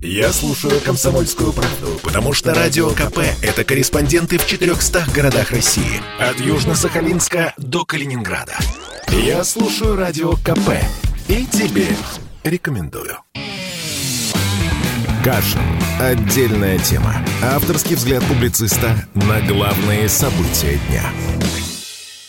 Я слушаю «Комсомольскую правду», потому что «Радио КП» — это корреспонденты в 400 городах России. От Южно-Сахалинска до Калининграда. Я слушаю «Радио КП» и тебе рекомендую. Кашин. Отдельная тема. Авторский взгляд публициста на главные события дня.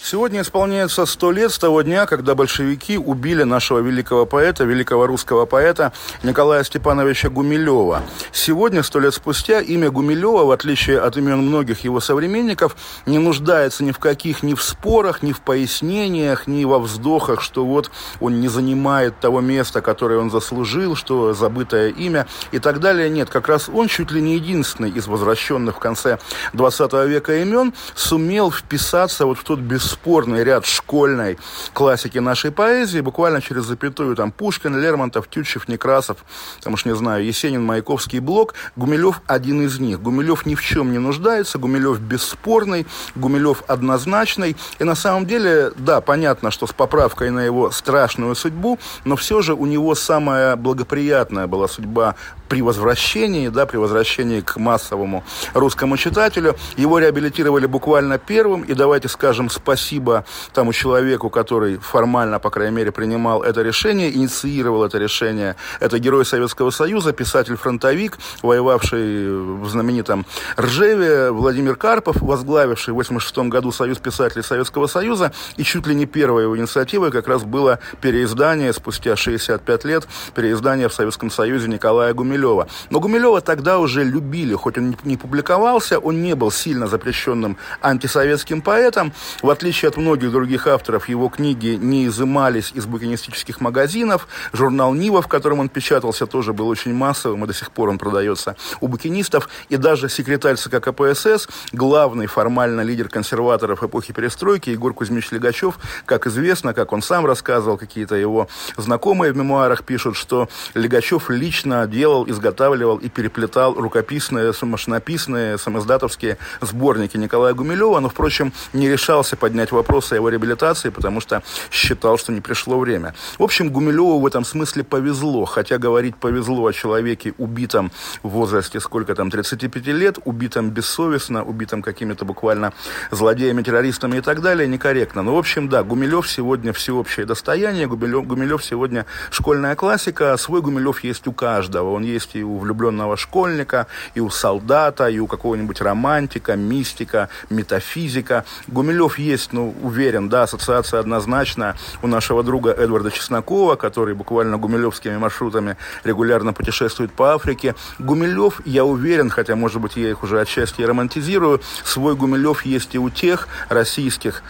Сегодня исполняется сто лет с того дня, когда большевики убили нашего великого поэта, великого русского поэта Николая Степановича Гумилева. Сегодня, сто лет спустя, имя Гумилева, в отличие от имен многих его современников, не нуждается ни в каких, ни в спорах, ни в пояснениях, ни во вздохах, что вот он не занимает того места, которое он заслужил, что забытое имя и так далее. Нет, как раз он чуть ли не единственный из возвращенных в конце 20 века имен сумел вписаться вот в тот бесспорный бесспорный ряд школьной классики нашей поэзии, буквально через запятую, там, Пушкин, Лермонтов, Тютчев, Некрасов, там уж не знаю, Есенин, Маяковский, Блок, Гумилев один из них. Гумилев ни в чем не нуждается, Гумилев бесспорный, Гумилев однозначный, и на самом деле, да, понятно, что с поправкой на его страшную судьбу, но все же у него самая благоприятная была судьба при возвращении, да, при возвращении к массовому русскому читателю. Его реабилитировали буквально первым, и давайте скажем спасибо тому человеку, который формально, по крайней мере, принимал это решение, инициировал это решение. Это герой Советского Союза, писатель-фронтовик, воевавший в знаменитом Ржеве, Владимир Карпов, возглавивший в 1986 году Союз писателей Советского Союза, и чуть ли не первой его инициативой как раз было переиздание, спустя 65 лет, переиздание в Советском Союзе Николая Гумилева Гумилева. Но Гумилева тогда уже любили, хоть он не публиковался, он не был сильно запрещенным антисоветским поэтом. В отличие от многих других авторов, его книги не изымались из букинистических магазинов. Журнал «Нива», в котором он печатался, тоже был очень массовым, и до сих пор он продается у букинистов. И даже секретарь ЦК КПСС, главный формально лидер консерваторов эпохи перестройки, Егор Кузьмич Легачев, как известно, как он сам рассказывал, какие-то его знакомые в мемуарах пишут, что Легачев лично делал изготавливал и переплетал рукописные, машинописные, самоздатовские сборники Николая Гумилева, но, впрочем, не решался поднять вопросы о его реабилитации, потому что считал, что не пришло время. В общем, Гумилеву в этом смысле повезло, хотя говорить повезло о человеке, убитом в возрасте сколько там, 35 лет, убитом бессовестно, убитом какими-то буквально злодеями, террористами и так далее, некорректно. Но, в общем, да, Гумилев сегодня всеобщее достояние, Гумилев, Гумилев сегодня школьная классика, свой Гумилев есть у каждого, он есть есть и у влюбленного школьника, и у солдата, и у какого-нибудь романтика, мистика, метафизика. Гумилев есть, ну, уверен, да, ассоциация однозначно у нашего друга Эдварда Чеснокова, который буквально гумилевскими маршрутами регулярно путешествует по Африке. Гумилев, я уверен, хотя, может быть, я их уже отчасти романтизирую, свой Гумилев есть и у тех российских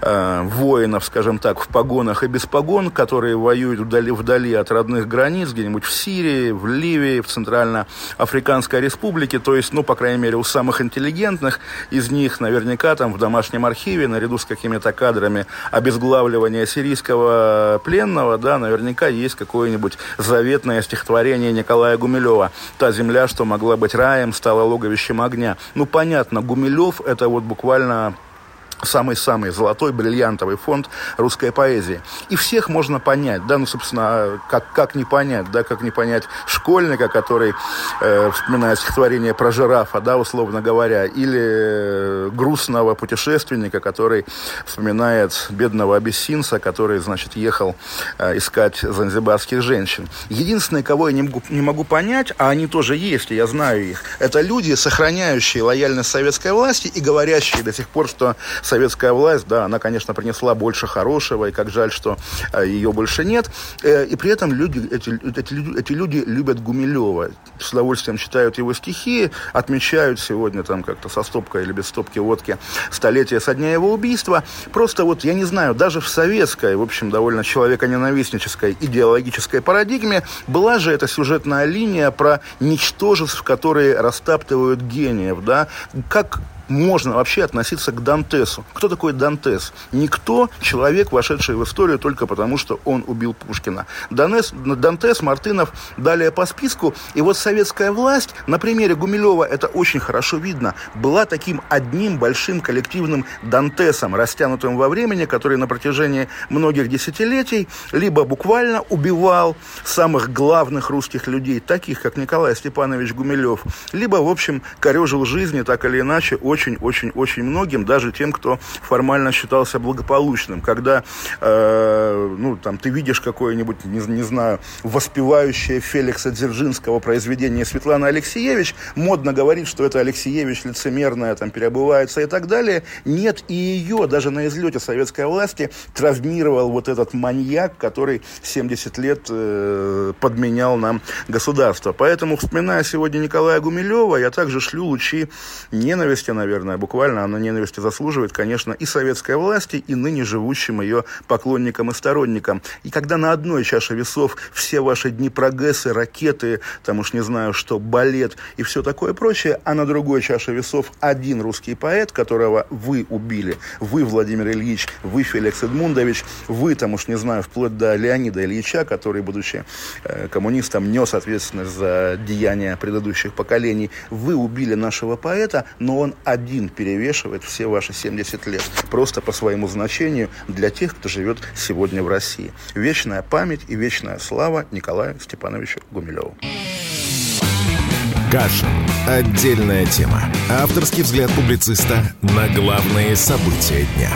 э, воинов, скажем так, в погонах и без погон, которые воюют вдали, вдали от родных границ, где-нибудь в Сирии, в Ливии, в Центральноафриканской республике, то есть, ну, по крайней мере, у самых интеллигентных из них наверняка там в домашнем архиве, наряду с какими-то кадрами обезглавливания сирийского пленного, да, наверняка есть какое-нибудь заветное стихотворение Николая Гумилева «Та земля, что могла быть раем, стала логовищем огня». Ну, понятно, Гумилев – это вот буквально самый-самый золотой бриллиантовый фонд русской поэзии. И всех можно понять, да, ну, собственно, как, как не понять, да, как не понять школьника, который э, вспоминает стихотворение про жирафа, да, условно говоря, или э, грустного путешественника, который вспоминает бедного абиссинца, который, значит, ехал э, искать занзибарских женщин. Единственное, кого я не могу, не могу понять, а они тоже есть, и я знаю их, это люди, сохраняющие лояльность советской власти и говорящие до сих пор, что советская власть, да, она, конечно, принесла больше хорошего, и как жаль, что э, ее больше нет. Э, и при этом люди, эти, эти, эти люди любят Гумилева, с удовольствием читают его стихи, отмечают сегодня там как-то со стопкой или без стопки водки столетие со дня его убийства. Просто вот, я не знаю, даже в советской, в общем, довольно человеконенавистнической идеологической парадигме была же эта сюжетная линия про ничтожеств, которые растаптывают гениев, да, как можно вообще относиться к Дантесу. Кто такой Дантес? Никто, человек, вошедший в историю только потому, что он убил Пушкина. Донес, Дантес, Мартынов, далее по списку. И вот советская власть, на примере Гумилева это очень хорошо видно, была таким одним большим коллективным Дантесом, растянутым во времени, который на протяжении многих десятилетий либо буквально убивал самых главных русских людей, таких как Николай Степанович Гумилев, либо, в общем, корежил жизни так или иначе очень-очень-очень многим, даже тем, кто формально считался благополучным. Когда, э, ну, там, ты видишь какое-нибудь, не, не знаю, воспевающее Феликса Дзержинского произведение Светланы Алексеевич, модно говорить, что это Алексеевич лицемерная, там, переобувается и так далее. Нет, и ее даже на излете советской власти травмировал вот этот маньяк, который 70 лет э, подменял нам государство. Поэтому, вспоминая сегодня Николая Гумилева, я также шлю лучи ненависти, наверное, буквально она ненависти заслуживает, конечно, и советской власти, и ныне живущим ее поклонникам и сторонникам. И когда на одной чаше весов все ваши дни прогрессы, ракеты, там уж не знаю что, балет и все такое прочее, а на другой чаше весов один русский поэт, которого вы убили, вы, Владимир Ильич, вы, Феликс Эдмундович, вы, там уж не знаю, вплоть до Леонида Ильича, который, будучи э, коммунистом, нес ответственность за деяния предыдущих поколений, вы убили нашего поэта, но он один перевешивает все ваши 70 лет. Просто по своему значению для тех, кто живет сегодня в России. Вечная память и вечная слава Николаю Степановичу Гумилеву. Кашин. Отдельная тема. Авторский взгляд публициста на главные события дня.